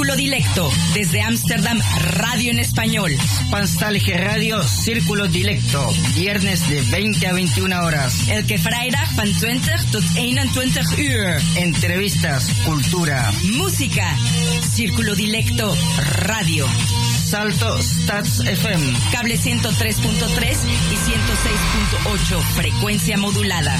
Círculo Dilecto, desde Ámsterdam, radio en español. Panstalge Radio, Círculo Dilecto, viernes de 20 a 21 horas. Elke vrijdag van 20 tot 21 uur. Entrevistas, cultura, música. Círculo Dilecto, radio. Salto Stats FM. Cable 103.3 y 106.8, frecuencia modulada.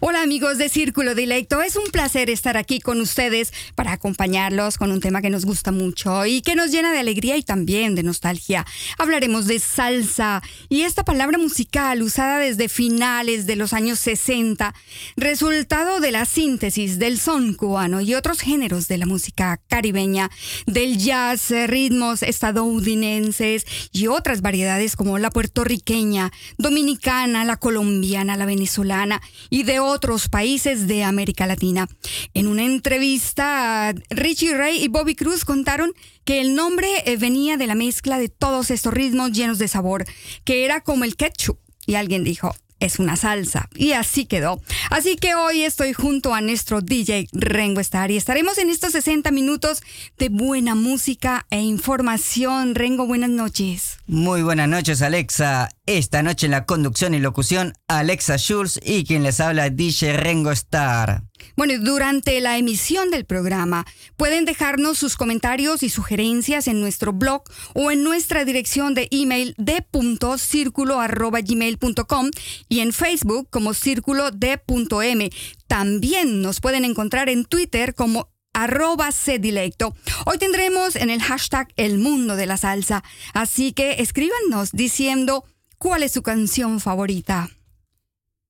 Hola amigos de Círculo Dilecto, es un placer estar aquí con ustedes para acompañarlos con un tema que nos gusta mucho y que nos llena de alegría y también de nostalgia. Hablaremos de salsa y esta palabra musical usada desde finales de los años 60, resultado de la síntesis del son cubano y otros géneros de la música caribeña, del jazz, ritmos estadounidenses y otras variedades como la puertorriqueña, dominicana, la colombiana, la venezolana y de otros países de América Latina. En una entrevista, Richie Ray y Bobby Cruz contaron que el nombre eh, venía de la mezcla de todos estos ritmos llenos de sabor, que era como el ketchup. Y alguien dijo, es una salsa. Y así quedó. Así que hoy estoy junto a nuestro DJ Rengo Star y estaremos en estos 60 minutos de buena música e información. Rengo, buenas noches. Muy buenas noches, Alexa. Esta noche en la conducción y locución, Alexa Schulz y quien les habla, DJ Rengo Star. Bueno, durante la emisión del programa pueden dejarnos sus comentarios y sugerencias en nuestro blog o en nuestra dirección de email de.circulo.gmail.com y en Facebook como círculo de.m. También nos pueden encontrar en Twitter como arroba cdilecto. Hoy tendremos en el hashtag El Mundo de la Salsa, así que escríbanos diciendo cuál es su canción favorita.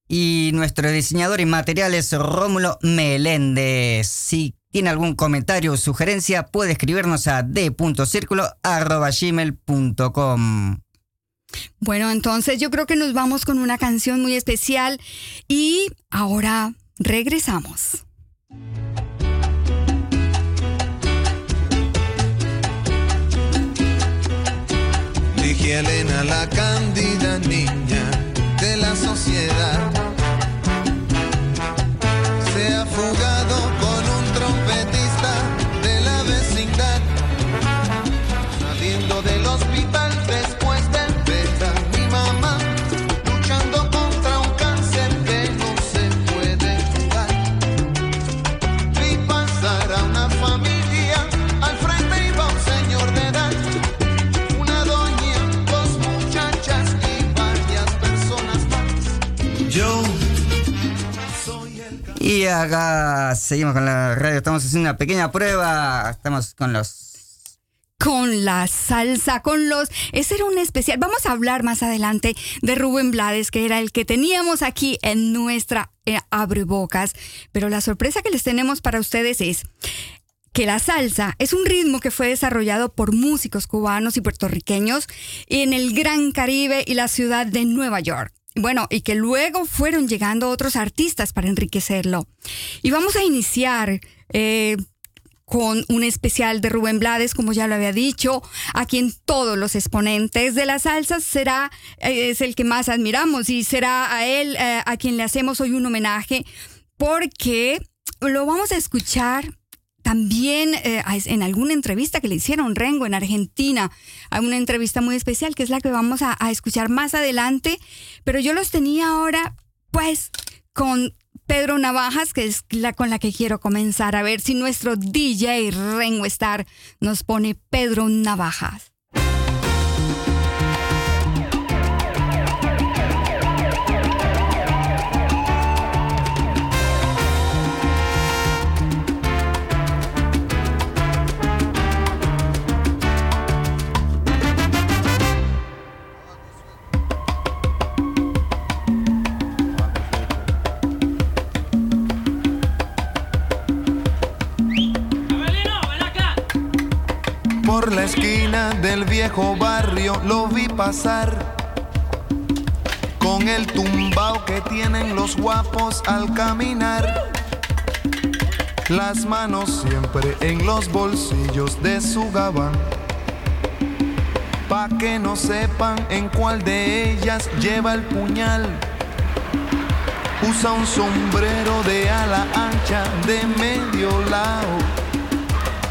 Y nuestro diseñador y materiales Rómulo Meléndez. Si tiene algún comentario o sugerencia, puede escribirnos a d.circulo.gmail.com. Bueno, entonces yo creo que nos vamos con una canción muy especial y ahora regresamos. Elena la cándida niña de la sociedad Y acá seguimos con la radio, estamos haciendo una pequeña prueba, estamos con los... con la salsa, con los... Ese era un especial. Vamos a hablar más adelante de Rubén Blades, que era el que teníamos aquí en nuestra eh, abrebocas. Pero la sorpresa que les tenemos para ustedes es que la salsa es un ritmo que fue desarrollado por músicos cubanos y puertorriqueños en el Gran Caribe y la ciudad de Nueva York. Bueno, y que luego fueron llegando otros artistas para enriquecerlo. Y vamos a iniciar eh, con un especial de Rubén Blades, como ya lo había dicho, a quien todos los exponentes de la salsa será, eh, es el que más admiramos y será a él eh, a quien le hacemos hoy un homenaje, porque lo vamos a escuchar también eh, en alguna entrevista que le hicieron Rengo en Argentina, hay una entrevista muy especial que es la que vamos a, a escuchar más adelante, pero yo los tenía ahora pues con Pedro Navajas, que es la con la que quiero comenzar, a ver si nuestro DJ Rengo Star nos pone Pedro Navajas. Por la esquina del viejo barrio lo vi pasar con el tumbao que tienen los guapos al caminar. Las manos siempre en los bolsillos de su gabán. Pa' que no sepan en cuál de ellas lleva el puñal. Usa un sombrero de ala ancha de medio lado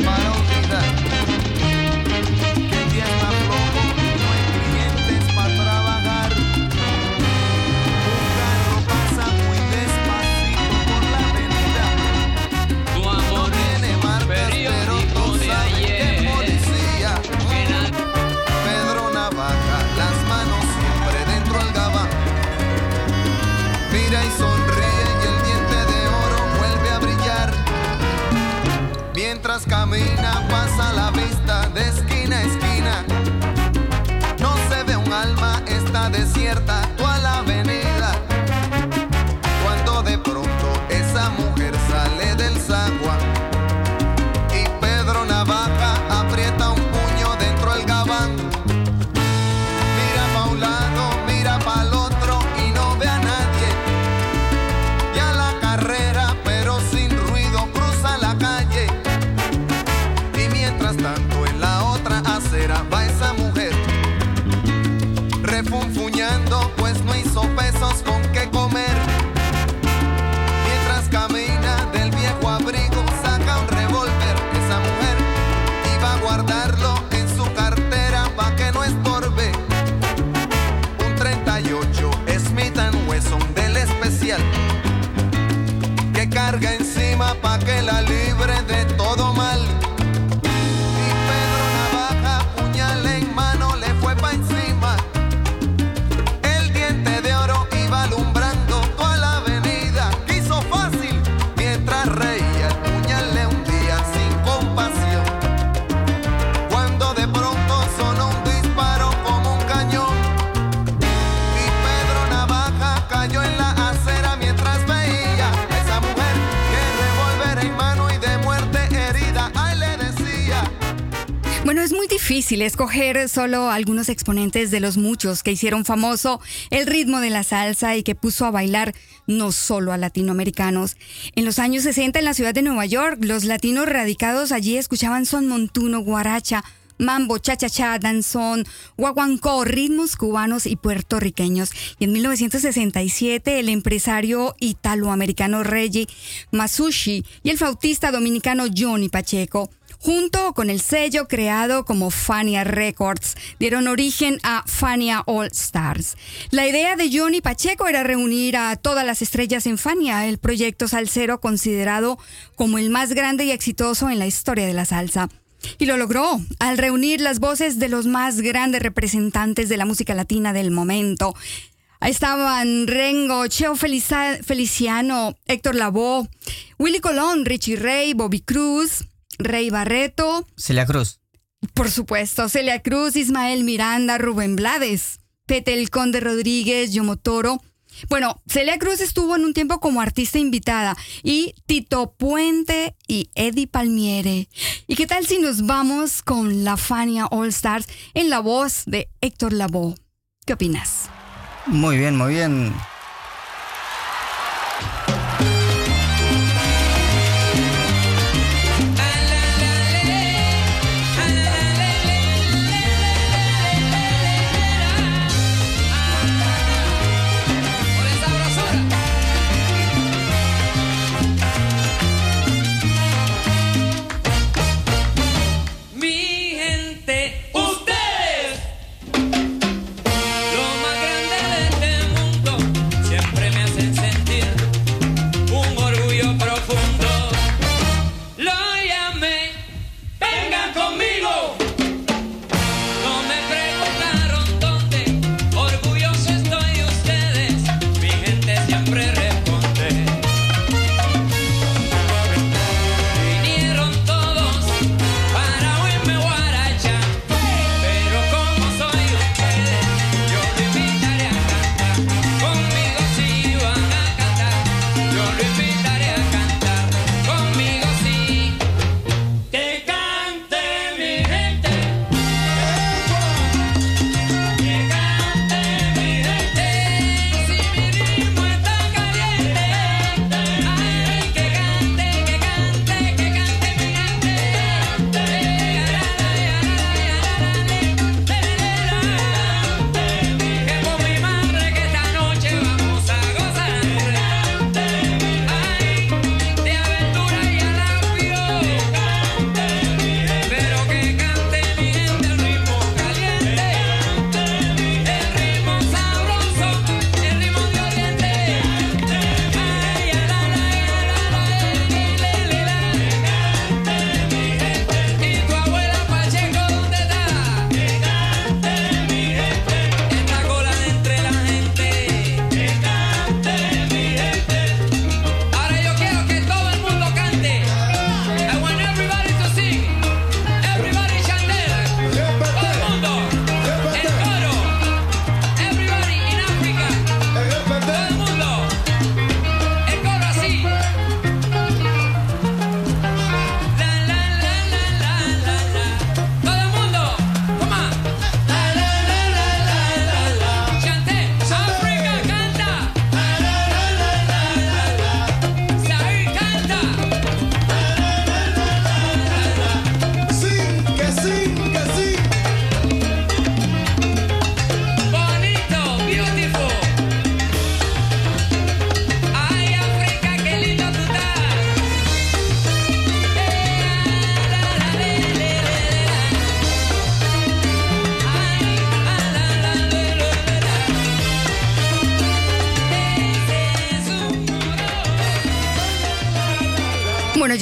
my camina pasa la vista encima pa' que la libre de todo mal. Difícil escoger solo algunos exponentes de los muchos que hicieron famoso el ritmo de la salsa y que puso a bailar no solo a latinoamericanos. En los años 60 en la ciudad de Nueva York, los latinos radicados allí escuchaban son montuno, guaracha, mambo, cha-cha-cha, danzón, guaguancó, ritmos cubanos y puertorriqueños. Y en 1967 el empresario italoamericano Reggie Masushi y el flautista dominicano Johnny Pacheco junto con el sello creado como Fania Records, dieron origen a Fania All Stars. La idea de Johnny Pacheco era reunir a todas las estrellas en Fania, el proyecto salsero considerado como el más grande y exitoso en la historia de la salsa. Y lo logró al reunir las voces de los más grandes representantes de la música latina del momento. Ahí estaban Rengo, Cheo Feliciano, Héctor Lavoe, Willy Colón, Richie Ray, Bobby Cruz, Rey Barreto, Celia Cruz. por supuesto, Celia Cruz, Ismael Miranda, Rubén Blades, Pete el Conde Rodríguez, Yomotoro. Bueno, Celia Cruz estuvo en un tiempo como artista invitada y Tito Puente y Eddie Palmiere. ¿Y qué tal si nos vamos con la Fania All Stars en la voz de Héctor Lavoe? ¿Qué opinas? Muy bien, muy bien.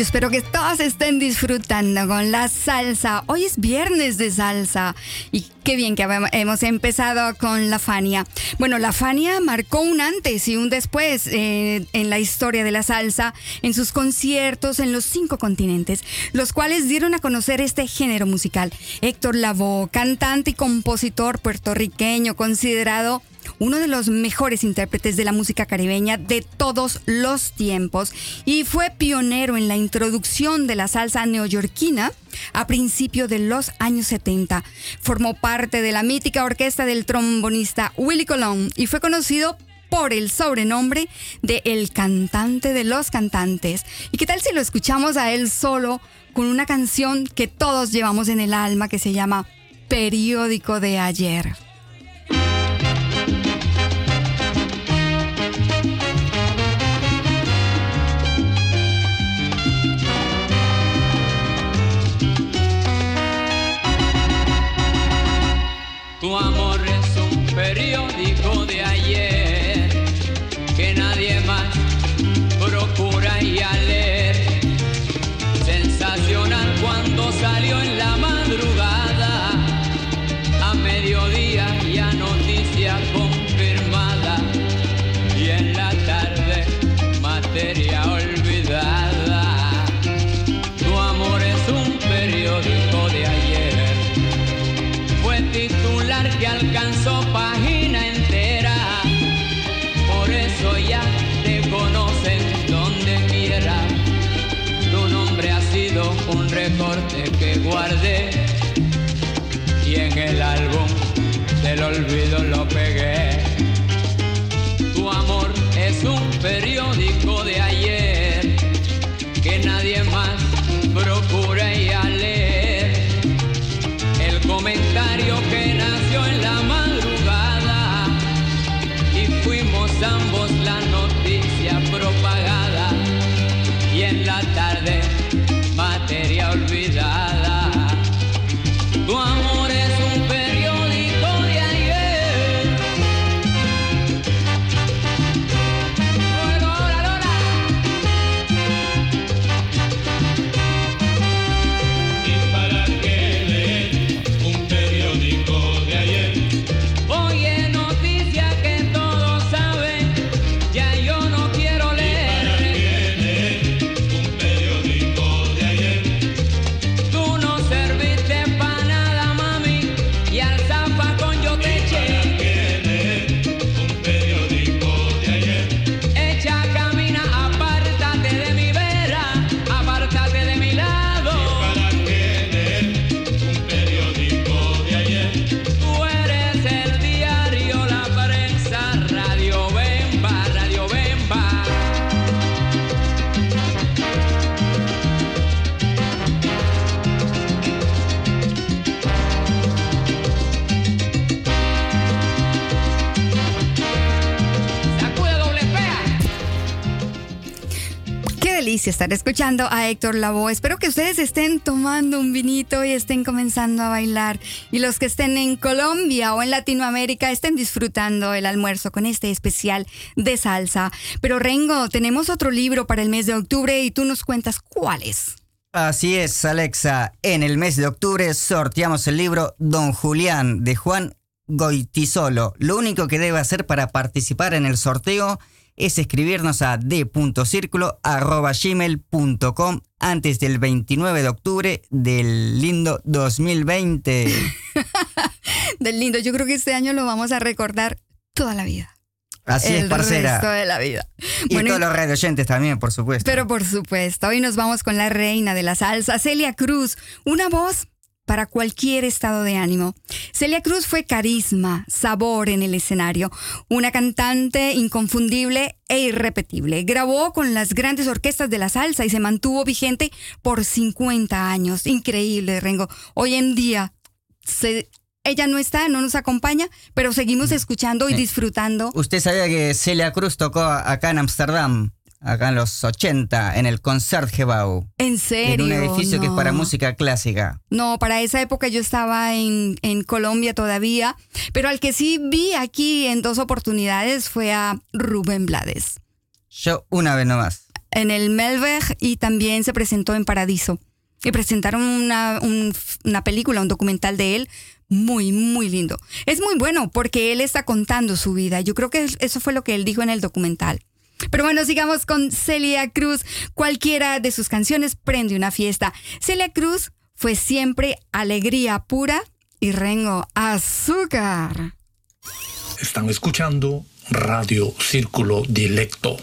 Espero que todos estén disfrutando con la salsa. Hoy es viernes de salsa y qué bien que hemos empezado con la Fania. Bueno, la Fania marcó un antes y un después eh, en la historia de la salsa, en sus conciertos en los cinco continentes, los cuales dieron a conocer este género musical. Héctor Lavoe, cantante y compositor puertorriqueño, considerado uno de los mejores intérpretes de la música caribeña de todos los tiempos y fue pionero en la introducción de la salsa neoyorquina a principios de los años 70. Formó parte de la mítica orquesta del trombonista Willie Colón y fue conocido por el sobrenombre de El cantante de los cantantes. ¿Y qué tal si lo escuchamos a él solo con una canción que todos llevamos en el alma que se llama Periódico de ayer? Olvido lo pegué. Estar escuchando a Héctor Lavoe. Espero que ustedes estén tomando un vinito y estén comenzando a bailar. Y los que estén en Colombia o en Latinoamérica estén disfrutando el almuerzo con este especial de salsa. Pero Rengo, tenemos otro libro para el mes de octubre y tú nos cuentas cuál es. Así es, Alexa. En el mes de octubre sorteamos el libro Don Julián de Juan Goitisolo. Lo único que debe hacer para participar en el sorteo es escribirnos a d.circulo.gmail.com antes del 29 de octubre del lindo 2020. Del lindo, yo creo que este año lo vamos a recordar toda la vida. Así el es, parcera. resto de la vida. Y Bueno, todos los radio oyentes también, por supuesto. Pero por supuesto, hoy nos vamos con la reina de la salsa, Celia Cruz, una voz para cualquier estado de ánimo. Celia Cruz fue carisma, sabor en el escenario, una cantante inconfundible e irrepetible. Grabó con las grandes orquestas de la salsa y se mantuvo vigente por 50 años. Increíble, Rengo. Hoy en día se- ella no está, no nos acompaña, pero seguimos escuchando y Sí. disfrutando. ¿Usted sabía que Celia Cruz tocó acá en Ámsterdam? Acá en los 80, en el Concertgebouw. En serio. En un edificio que es para No. música clásica. No, para esa época yo estaba en, en Colombia todavía, pero al que sí vi aquí en dos oportunidades fue a Rubén Blades. Yo una vez nomás. en el Melberg y también se presentó en Paradiso. Y presentaron una, un- una película, un documental de él muy, muy lindo. Es muy bueno porque él está contando su vida. Yo creo que eso fue lo que él dijo en el documental. Pero bueno, sigamos con Celia Cruz. Cualquiera de sus canciones prende una fiesta. Celia Cruz fue siempre alegría pura y Rengo azúcar. Están escuchando Radio Círculo Dilecto.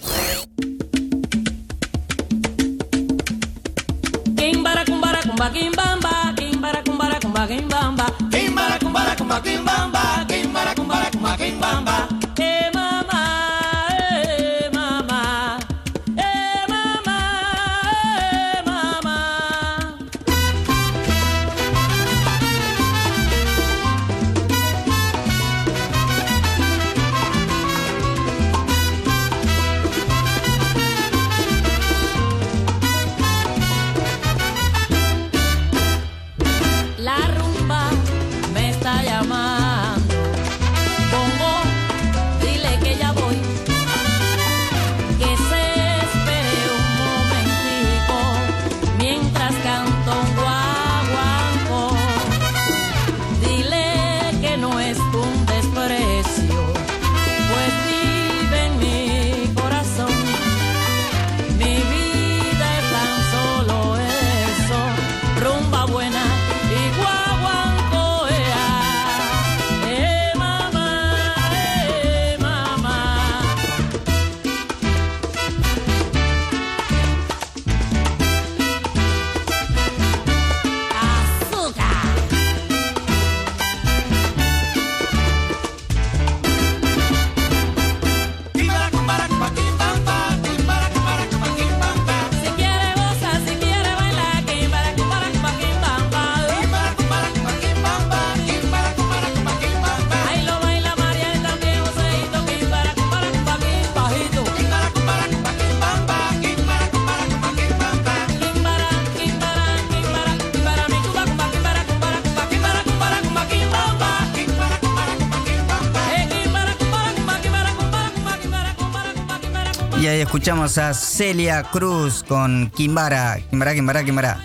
Y ahí escuchamos a Celia Cruz con Kimbara, Kimbara, Kimbara, Kimbara.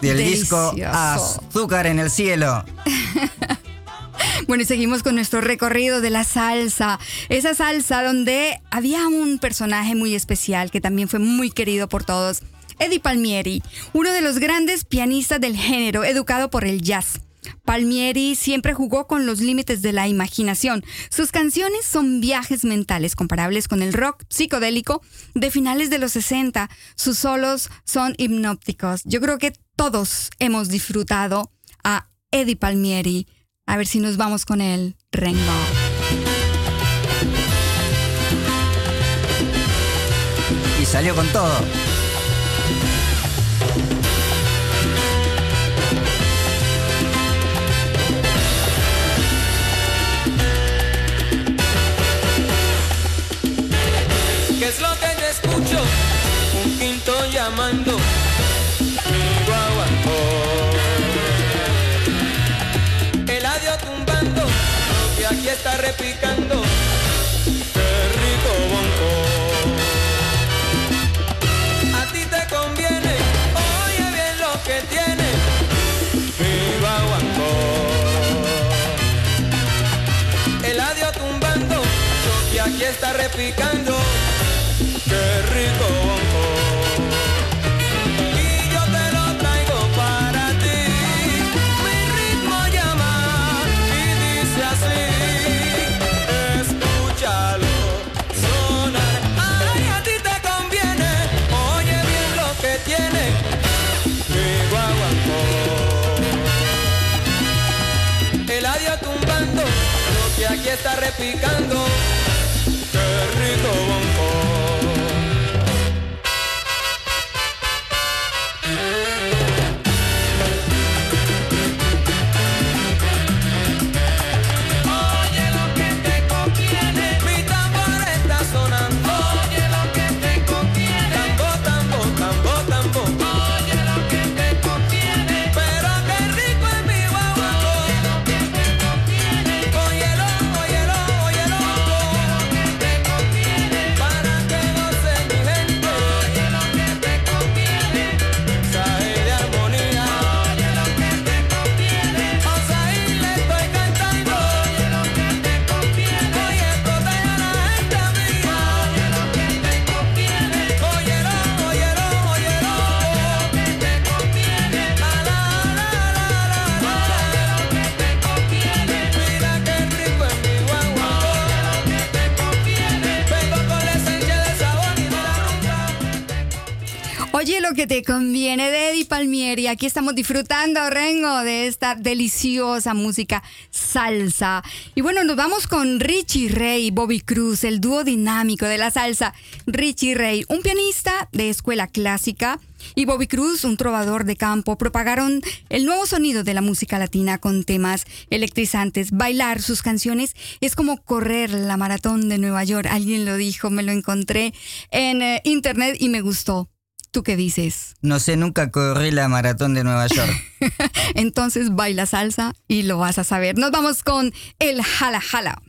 Del disco. Azúcar en el cielo. Bueno, y seguimos con nuestro recorrido de la salsa. Esa salsa donde había un personaje muy especial que también fue muy querido por todos. Eddie Palmieri, uno de los grandes pianistas del género, educado por el jazz. Palmieri siempre jugó con los límites de la imaginación. Sus canciones son viajes mentales comparables con el rock psicodélico de finales de los 60. Sus solos son hipnópticos. Yo creo que todos hemos disfrutado a Eddie Palmieri. A ver si nos vamos con él, Rengo. Y salió con todo. Repicando. Qué rico bonco. A ti te conviene. Oye bien lo que tiene. Mi guaguancó. El adiós tumbando, yo que aquí está repicando, está repicando. Aquí estamos disfrutando, Rengo, de esta deliciosa música salsa. Y bueno, nos vamos con Richie Ray y Bobby Cruz, el dúo dinámico de la salsa. Richie Ray, un pianista de escuela clásica, y Bobby Cruz, un trovador de campo, propagaron el nuevo sonido de la música latina con temas electrizantes. Bailar sus canciones es como correr la maratón de Nueva York. Alguien lo dijo, me lo encontré en eh, internet y me gustó. ¿Tú qué dices? No sé, nunca corrí la maratón de Nueva York. Entonces baila salsa y lo vas a saber. Nos vamos con el jala jala.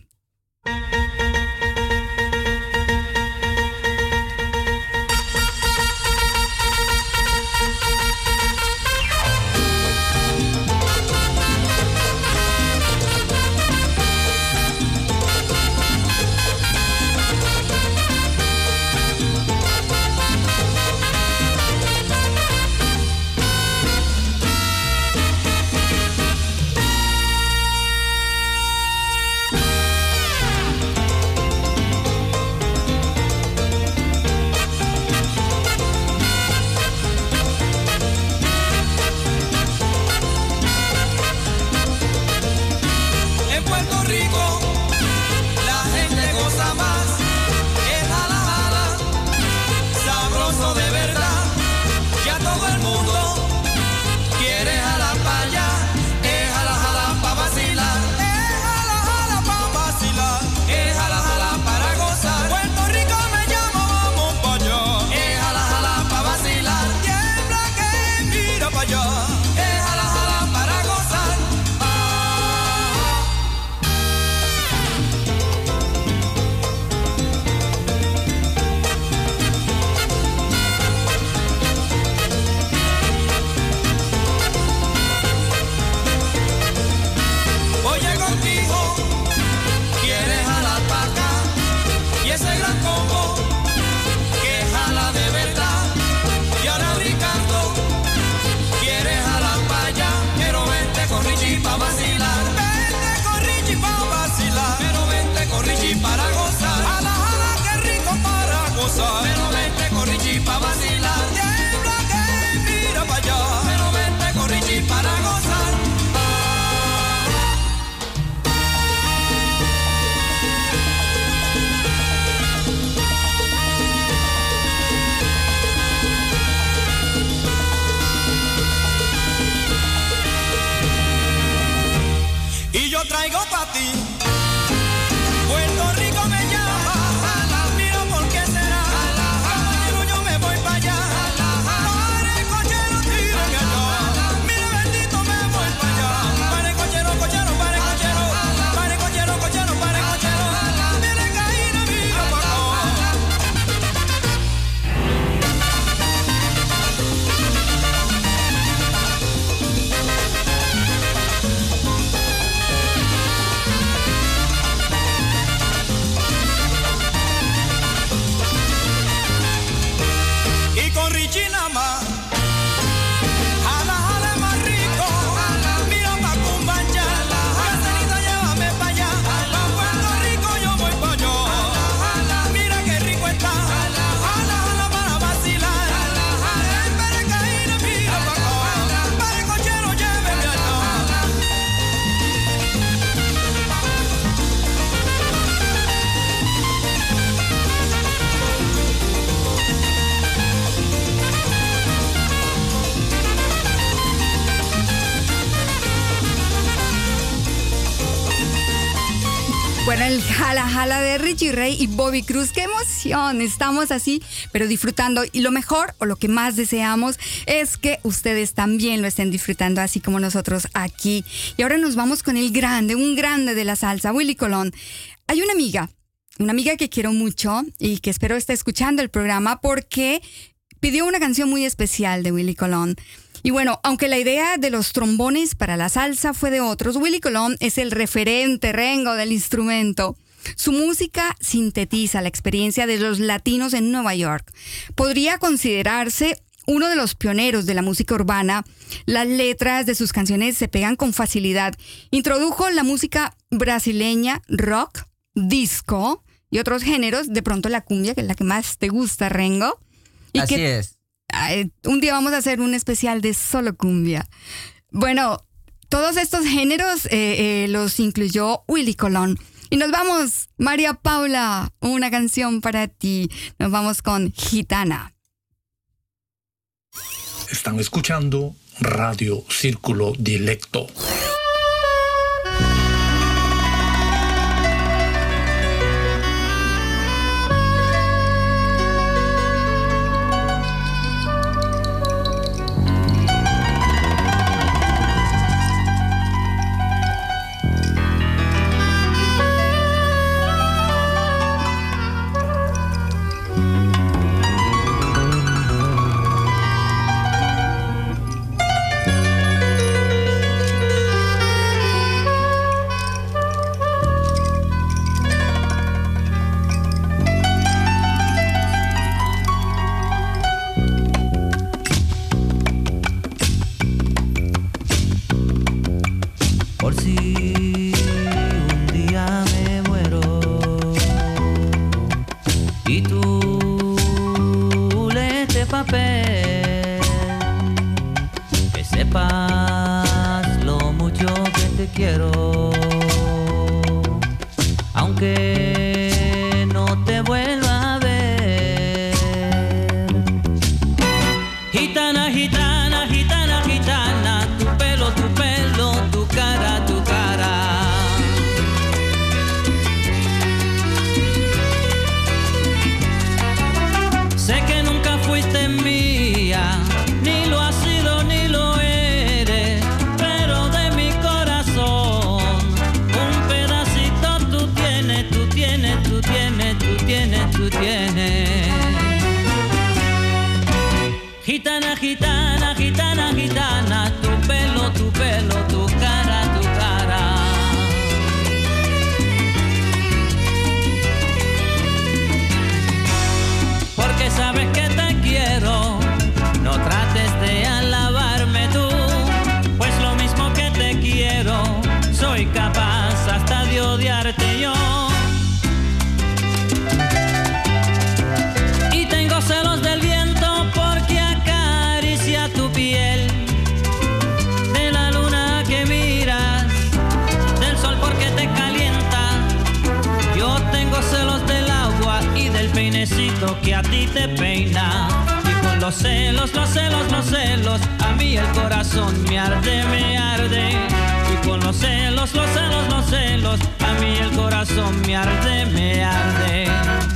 Jala jala de Richie Ray y Bobby Cruz. ¡Qué emoción! Estamos así, pero disfrutando. Y lo mejor, o lo que más deseamos, es que ustedes también lo estén disfrutando, así como nosotros aquí. Y ahora nos vamos con el grande, un grande de la salsa, Willy Colón. Hay una amiga, una amiga que quiero mucho y que espero esté escuchando el programa porque pidió una canción muy especial de Willy Colón. Y bueno, aunque la idea de los trombones para la salsa fue de otros, Willy Colón es el referente rengo del instrumento. Su música sintetiza la experiencia de los latinos en Nueva York. Podría considerarse uno de los pioneros de la música urbana. Las letras de sus canciones se pegan con facilidad. Introdujo la música brasileña, rock, disco y otros géneros. De pronto la cumbia, que es la que más te gusta, Rengo. Y Así que- es. Ay, un día vamos a hacer un especial de solo cumbia. Bueno, todos estos géneros eh, eh, los incluyó Willy Colón. Y nos vamos, María Paula, una canción para ti. Nos vamos con Gitana. Están escuchando Radio Círculo Dilecto. Peinecito que a ti te peina. Y con los celos, los celos, los celos, a mí el corazón me arde, me arde. Y con los celos, los celos, los celos, a mí el corazón me arde, me arde.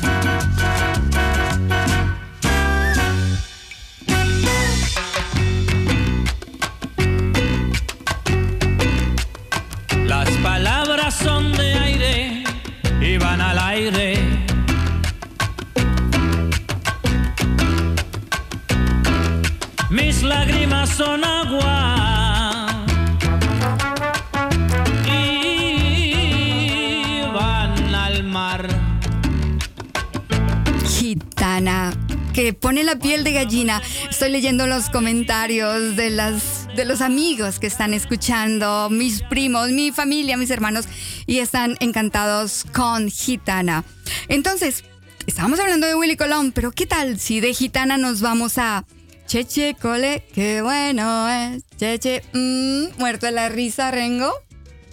Que pone la piel de gallina. Estoy leyendo los comentarios de las de los amigos que están escuchando, mis primos, mi familia, mis hermanos, y están encantados con Gitana. Entonces, estábamos hablando de Willy Colón, pero ¿qué tal si de Gitana nos vamos a Cheche Cole? Qué bueno es. Cheche, mm, muerto de la risa, Rengo.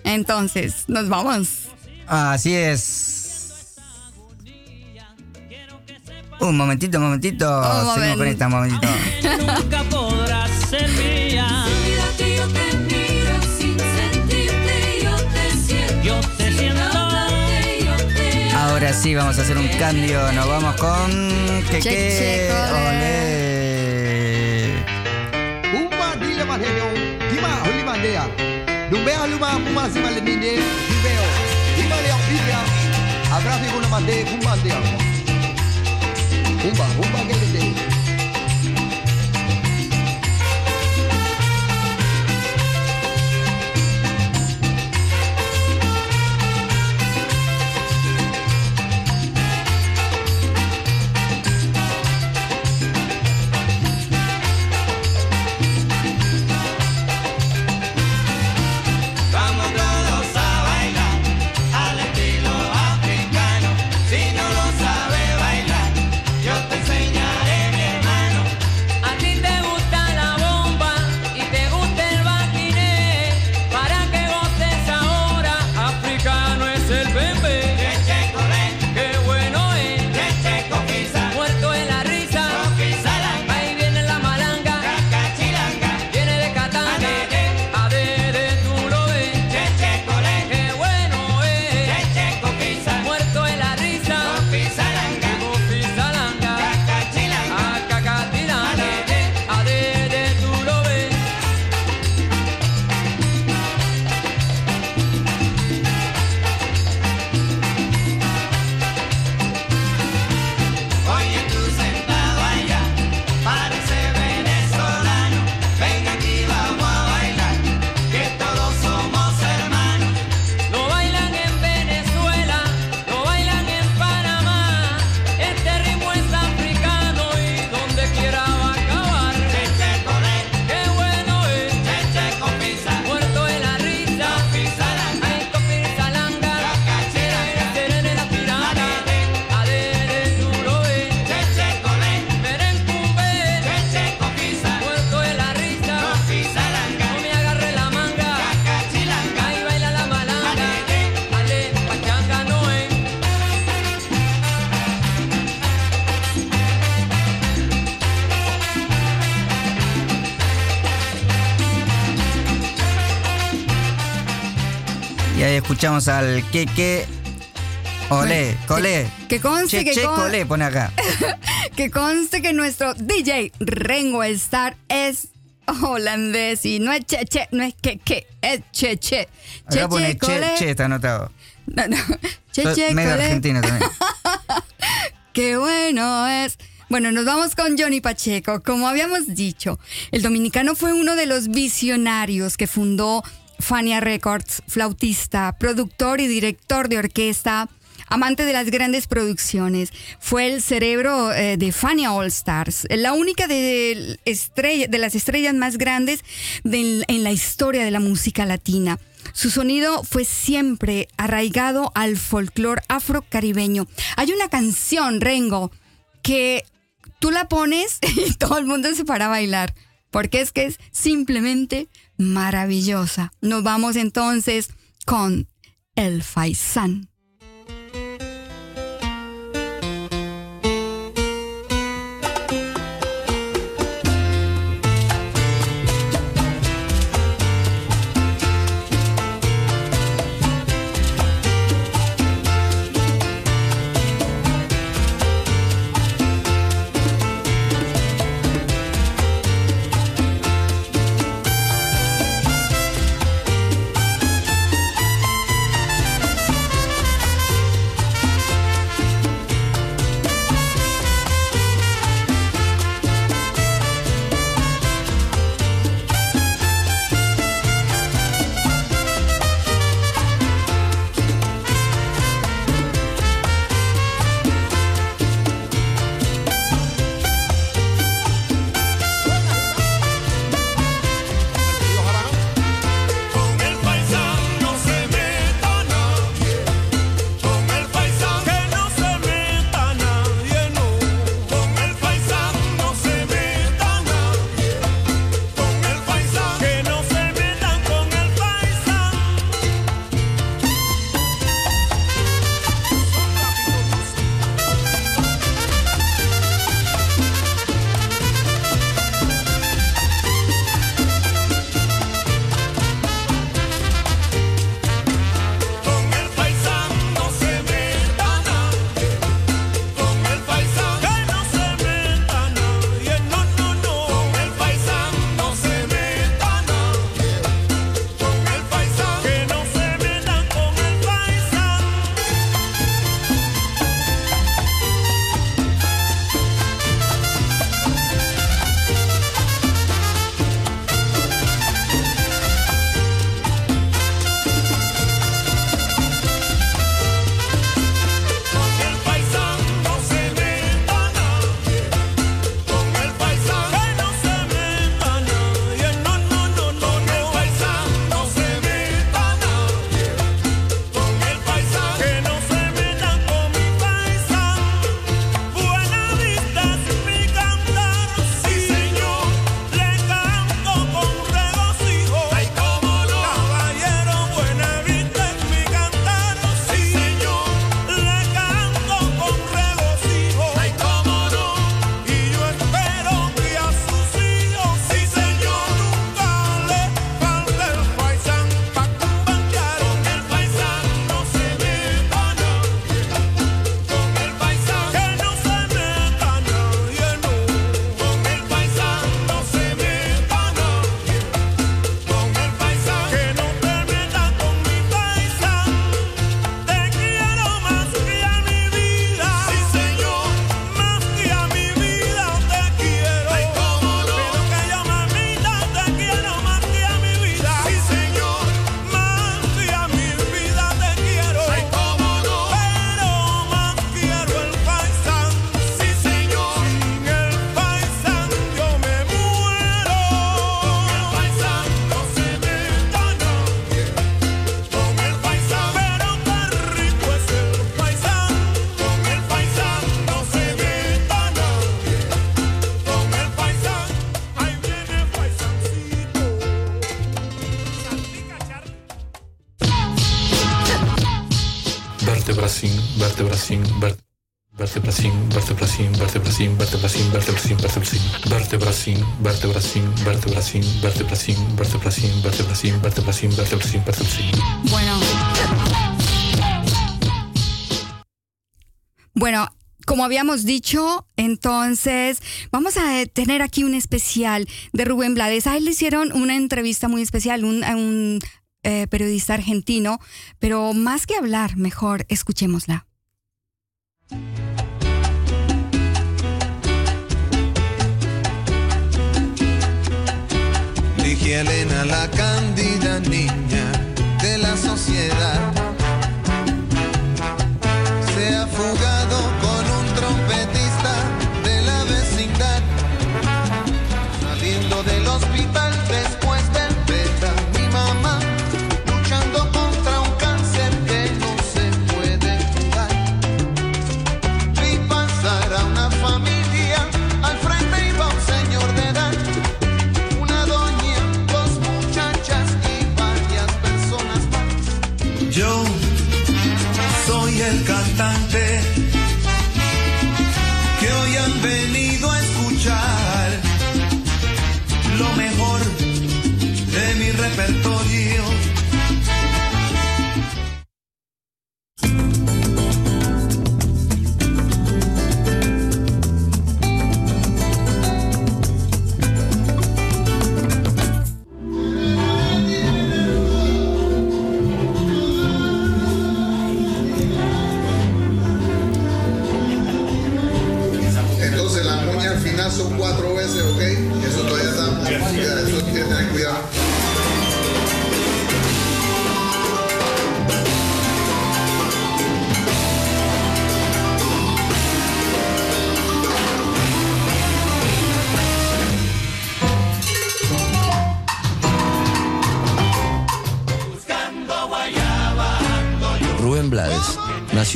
Entonces, nos vamos. Así es. Un momentito, un momentito. Un Seguimos con esta un momentito. Nunca podrás ser mía. Yo te siento. Ahora sí, vamos a hacer un cambio. Nos vamos con. Que Che, que. che, cole. Olé. Dile dima huli mandea. Dibeo. Dima. Abrafi mande umba gelede. Vamos escuchamos al que que. Olé, colé. Que conste Che, que, che, con- colé, pone acá. que conste que nuestro DJ Rengo Star es holandés y no es che che, no es que que, es che che. Che Acá pone che, che, está anotado. No, no. Che che, medio argentino también. Qué bueno es. Bueno, nos vamos con Johnny Pacheco. Como habíamos dicho, el dominicano fue uno de los visionarios que fundó Fania Records, flautista, productor y director de orquesta, amante de las grandes producciones. Fue el cerebro eh, de Fania All Stars, la única de, estrella- de las estrellas más grandes en la historia de la música latina. Su sonido fue siempre arraigado al folclore afrocaribeño. Hay una canción, Rengo, que tú la pones y todo el mundo se para a bailar, porque es que es simplemente maravillosa. Nos vamos entonces con El Faisán. Vértebra sin, vértebra sin, vértebra. Vertebracin, vertebracin, vertebracin, vertebracin, vertebracin, vertebracin, vertebracin, vertebracin, vertebracin, vertebracin, vertebracin, vertebracin, vertebracin, vertebracin, vertebracin. Bueno. Bueno, como habíamos dicho, entonces vamos a eh, tener aquí un especial de Rubén Blades. A él le hicieron una entrevista muy especial, un, un eh, periodista argentino, pero más que hablar, mejor escuchémosla. Ligia Elena, la cándida niña de la sociedad,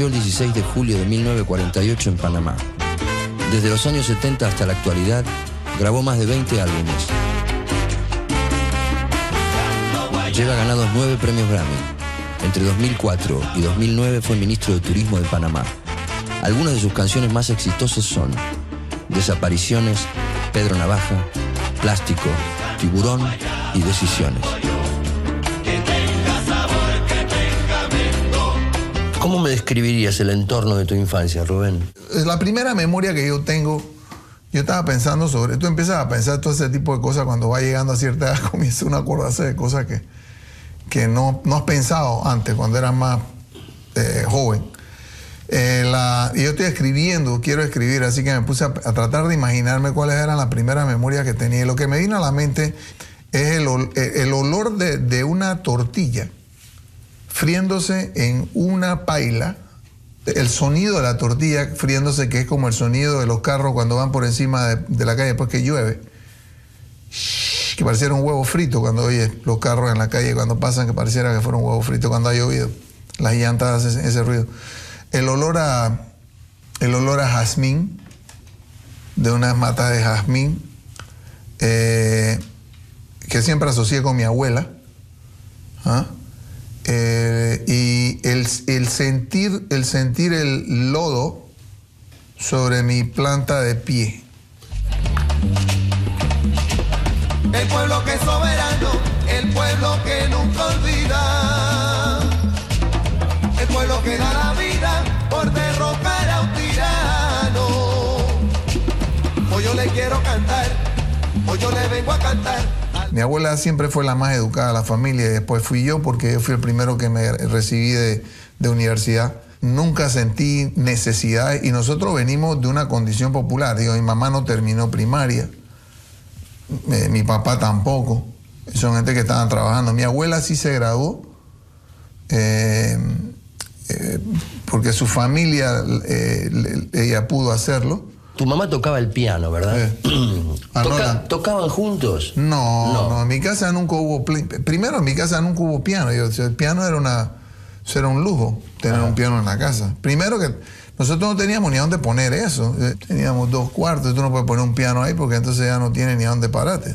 el 16 de julio de 1948 en Panamá. Desde los años 70 hasta la actualidad, grabó más de 20 álbumes. Lleva ganados nueve premios Grammy. Entre 2004 y 2009 fue ministro de Turismo de Panamá. Algunas de sus canciones más exitosas son Desapariciones, Pedro Navaja, Plástico, Tiburón y Decisiones. ¿Cómo me describirías el entorno de tu infancia, Rubén? La primera memoria que yo tengo, yo estaba pensando sobre, tú empiezas a pensar todo ese tipo de cosas cuando va llegando a cierta edad, comienza uno a acordarse de cosas que, que no, no has pensado antes, cuando eras más eh, joven. Eh, yo estoy escribiendo, quiero escribir, así que me puse a, tratar de imaginarme cuáles eran las primeras memorias que tenía. Y lo que me vino a la mente es el, eh, olor de una tortilla friéndose en una paila, el sonido de la tortilla friéndose, que es como el sonido de los carros cuando van por encima de, la calle después que llueve, que pareciera un huevo frito cuando oyes los carros en la calle cuando pasan, que pareciera que fuera un huevo frito cuando ha llovido. Las llantas hacen ese ruido. El olor a, el olor a jazmín, de unas matas de jazmín, eh, que siempre asocié con mi abuela. ¿ah? Eh, y el, el sentir, el sentir el lodo sobre mi planta de pie. El pueblo que es soberano, el pueblo que nunca olvida. El pueblo que da la vida por derrocar a un tirano. Hoy yo le quiero cantar, hoy yo le vengo a cantar. Mi abuela siempre fue la más educada de la familia y después fui yo porque yo fui el primero que me recibí de, universidad. Nunca sentí necesidad y nosotros venimos de una condición popular. Digo, mi mamá no terminó primaria, eh, mi papá tampoco. Son gente que estaban trabajando. Mi abuela sí se graduó eh, eh, porque su familia, ella pudo hacerlo. Tu mamá tocaba el piano, ¿verdad? Ah, no, Toca- la- ¿Tocaban juntos? No, no, en mi casa nunca hubo. Primero, en mi casa nunca hubo piano. Yo, el piano era, una, eso era un lujo, tener un piano en la casa. Primero que nosotros no teníamos ni a dónde poner eso. Eh, Teníamos dos cuartos, tú no puedes poner un piano ahí porque entonces ya no tiene ni a dónde pararte.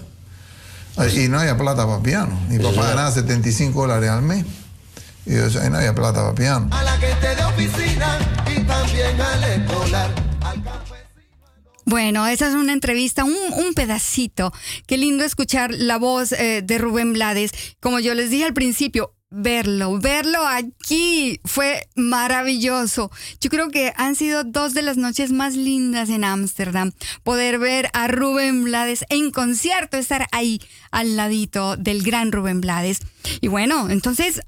Y no había plata para piano. Mi papá ganaba 75 dólares al mes. Y yo, ahí no había plata para piano. A la gente de oficina y también al escolar. Bueno, esa es una entrevista, un, pedacito. Qué lindo escuchar la voz eh, de Rubén Blades. Como yo les dije al principio, verlo, verlo aquí fue maravilloso. Yo creo que han sido dos de las noches más lindas en Ámsterdam. Poder ver a Rubén Blades en concierto, estar ahí al ladito del gran Rubén Blades. Y bueno, entonces,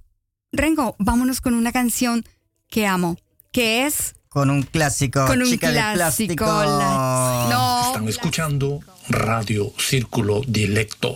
Rengo, vámonos con una canción que amo, que es Con un clásico, con un chica clásico. de plástico. la- no, Están escuchando Radio Círculo Dilecto.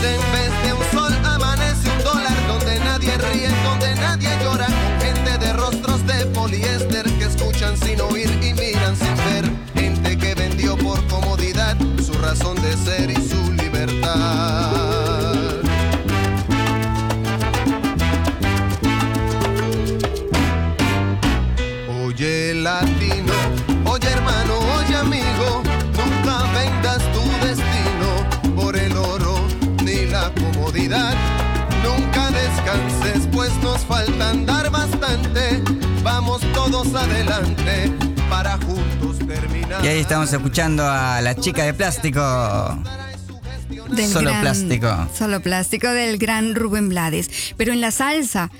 Donde en vez de un sol amanece un dólar, donde nadie ríe, donde nadie llora, con gente de rostros de poliéster que escuchan sin oír y miran sin ver, gente que vendió por comodidad su razón de ser y su libertad. Adelante para juntos terminar. Y ahí estamos escuchando a la chica de plástico. del Solo gran- plástico. Solo plástico del gran Rubén Blades. Pero en la salsa,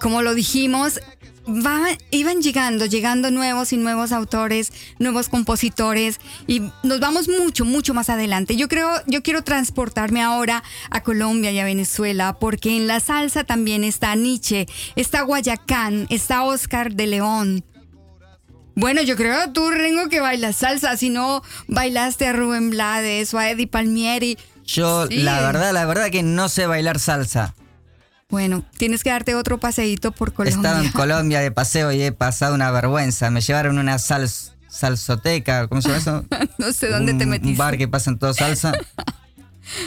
como lo dijimos, va- iban llegando, llegando nuevos y nuevos autores, nuevos compositores y nos vamos mucho, mucho más adelante. Yo creo, yo quiero transportarme ahora a Colombia y a Venezuela porque en la salsa también está Nietzsche, está Guayacán, está Oscar de León. Bueno, yo creo tú, Rengo, que bailas salsa, si no bailaste a Rubén Blades o a Eddie Palmieri. Yo, Sí. la verdad, la verdad que no sé bailar salsa. Bueno, tienes que darte otro paseíto por He Colombia. estado en Colombia de paseo y he pasado una vergüenza. Me llevaron una sal, salsoteca, ¿cómo se llama eso? no sé dónde te metiste. Un bar que pasan todo salsa.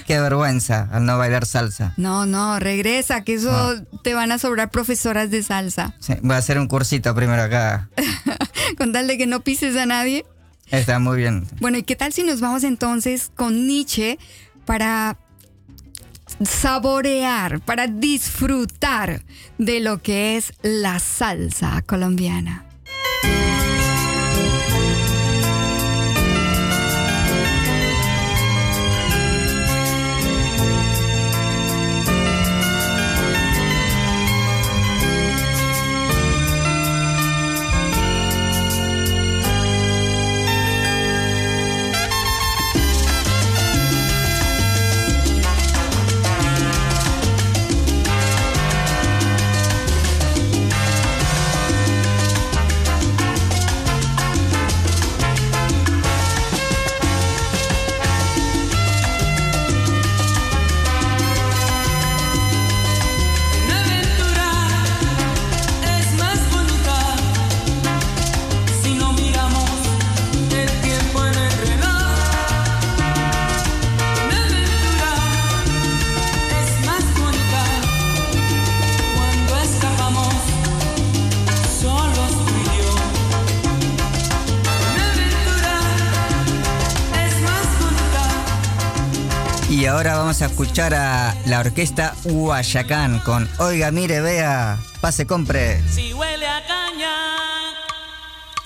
Qué vergüenza al no bailar salsa. No, no, regresa, que eso Ah. te van a sobrar profesoras de salsa. Sí, voy a hacer un cursito primero acá. Con tal de que no pises a nadie. Está muy bien. Bueno, ¿y qué tal si nos vamos entonces con Nietzsche para saborear, para disfrutar de lo que es la salsa colombiana? Escuchar a la orquesta Huayacán con Oiga, mire, vea, pase, compre. Si huele a caña,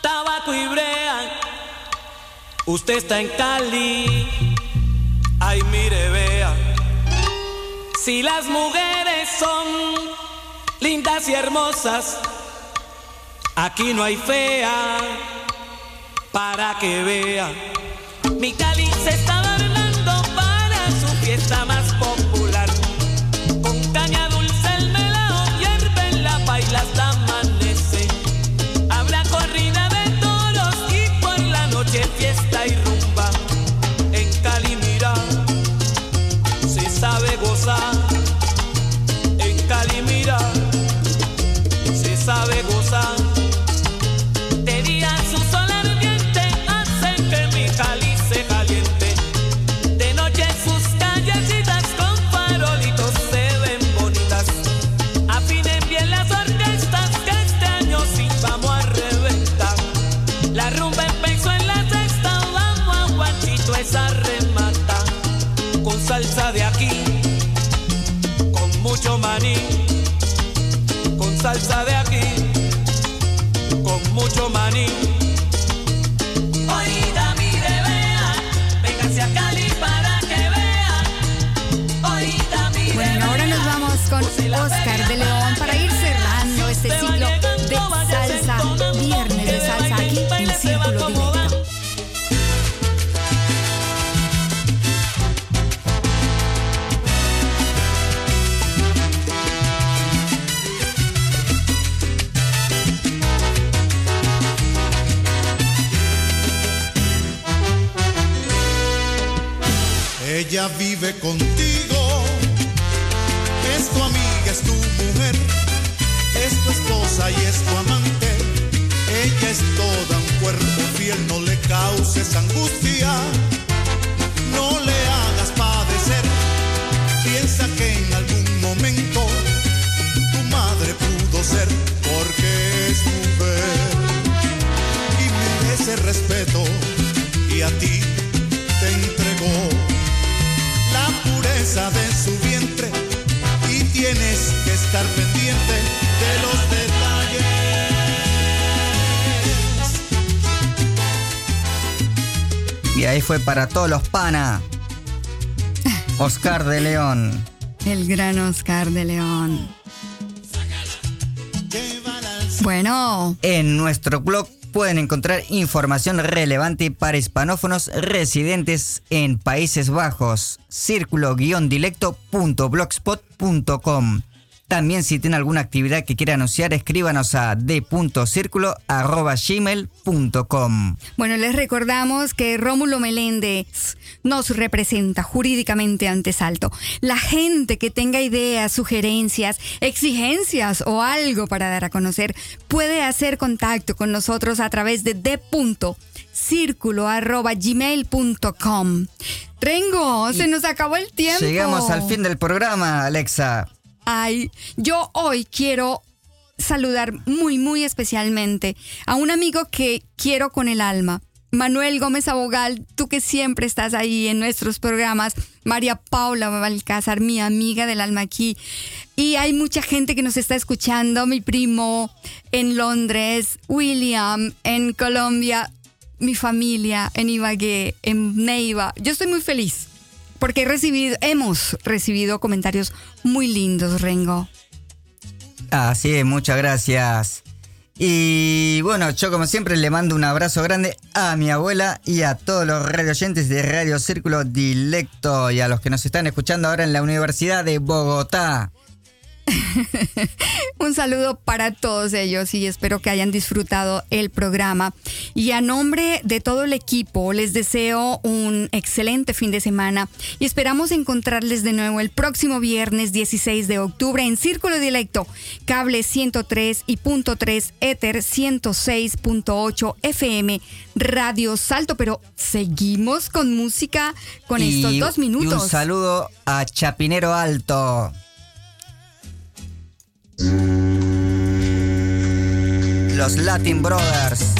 tabaco y brea, usted está en Cali. Ay, mire, vea. Si las mujeres son lindas y hermosas, aquí no hay fea para que vea. Mi Cali se está salsa de aquí, con mucho maní. Contigo, es tu amiga, es tu mujer, es tu esposa y es tu amante. Ella es toda un cuerpo fiel, no le causes angustia, pureza de su vientre y tienes que estar pendiente de los detalles. Y ahí fue para todos los pana. Oscar de León. El gran Oscar de León. Bueno, En nuestro blog pueden encontrar información relevante para hispanófonos residentes en Países Bajos. Círculo-dilecto.blogspot.com. También si tienen alguna actividad que quiera anunciar, escríbanos a d.círculo.gmail.com. Bueno, les recordamos que Rómulo Meléndez nos representa jurídicamente ante Salto. La gente que tenga ideas, sugerencias, exigencias o algo para dar a conocer puede hacer contacto con nosotros a través de d.círculo.gmail.com. Rengo, se nos acabó el tiempo. Llegamos al fin del programa, Alexa. Ay, yo hoy quiero saludar muy, muy especialmente a un amigo que quiero con el alma. Manuel Gómez Abogal, tú que siempre estás ahí en nuestros programas. María Paula Balcázar, mi amiga del alma aquí. Y hay mucha gente que nos está escuchando. Mi primo en Londres, William en Colombia, mi familia en Ibagué, en Neiva. Yo estoy muy feliz porque hemos recibido comentarios muy lindos, Rengo. Así es, muchas gracias. Y bueno, yo como siempre le mando un abrazo grande a mi abuela y a todos los radioyentes de Radio Círculo Dilecto y a los que nos están escuchando ahora en la Universidad de Bogotá. Un saludo para todos ellos y espero que hayan disfrutado el programa. Y a nombre de todo el equipo les deseo un excelente fin de semana y esperamos encontrarles de nuevo el próximo viernes 16 de octubre en Círculo Dilecto, cable 103 y punto 3 Ether 106.8 FM Radio Salto, pero seguimos con música con Y- estos dos Y minutos. un saludo a Chapinero Alto. Los Latin Brothers.